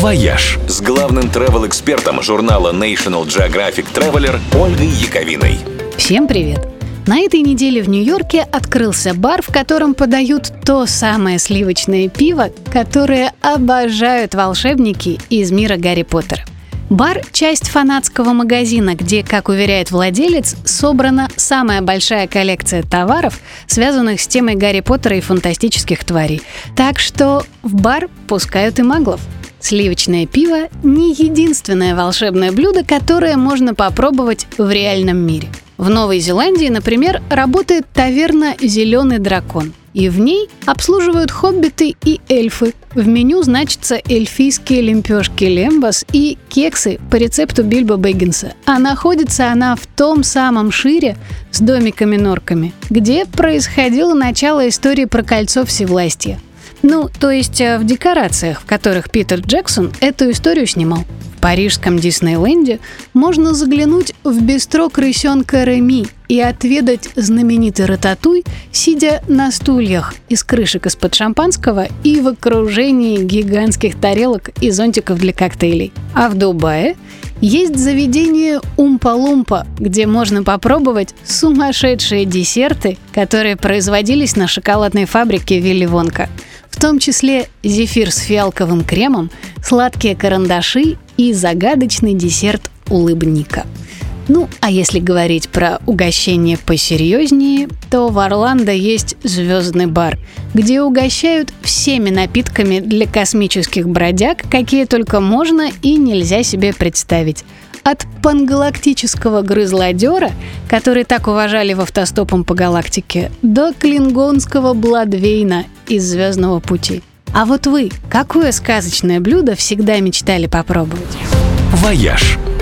«Вояж» с главным travel-экспертом журнала National Geographic Traveler Ольгой Яковиной. Всем привет! На этой неделе в Нью-Йорке открылся бар, в котором подают то самое сливочное пиво, которое обожают волшебники из мира Гарри Поттера. Бар – часть фанатского магазина, где, как уверяет владелец, собрана самая большая коллекция товаров, связанных с темой Гарри Поттера и фантастических тварей. Так что в бар пускают и маглов – Сливочное пиво – не единственное волшебное блюдо, которое можно попробовать в реальном мире. В Новой Зеландии, например, работает таверна «Зеленый дракон». И в ней обслуживают хоббиты и эльфы. В меню значатся эльфийские лемпешки лембас и кексы по рецепту Бильбо Бэггинса. А находится она в том самом шире с домиками-норками, где происходило начало истории про кольцо всевластия – ну, то есть э, в декорациях, в которых Питер Джексон эту историю снимал. В парижском Диснейленде можно заглянуть в бистро крысенка Реми и отведать знаменитый рататуй, сидя на стульях из крышек из-под шампанского и в окружении гигантских тарелок и зонтиков для коктейлей. А в Дубае есть заведение Умпа-Лумпа, где можно попробовать сумасшедшие десерты, которые производились на шоколадной фабрике Вилли Вонка – в том числе зефир с фиалковым кремом, сладкие карандаши и загадочный десерт улыбника. Ну, а если говорить про угощение посерьезнее, то в Орландо есть звездный бар, где угощают всеми напитками для космических бродяг, какие только можно и нельзя себе представить. От пангалактического грызлодера, который так уважали в автостопом по галактике, до клингонского Бладвейна из «Звездного пути». А вот вы, какое сказочное блюдо всегда мечтали попробовать? «Вояж» –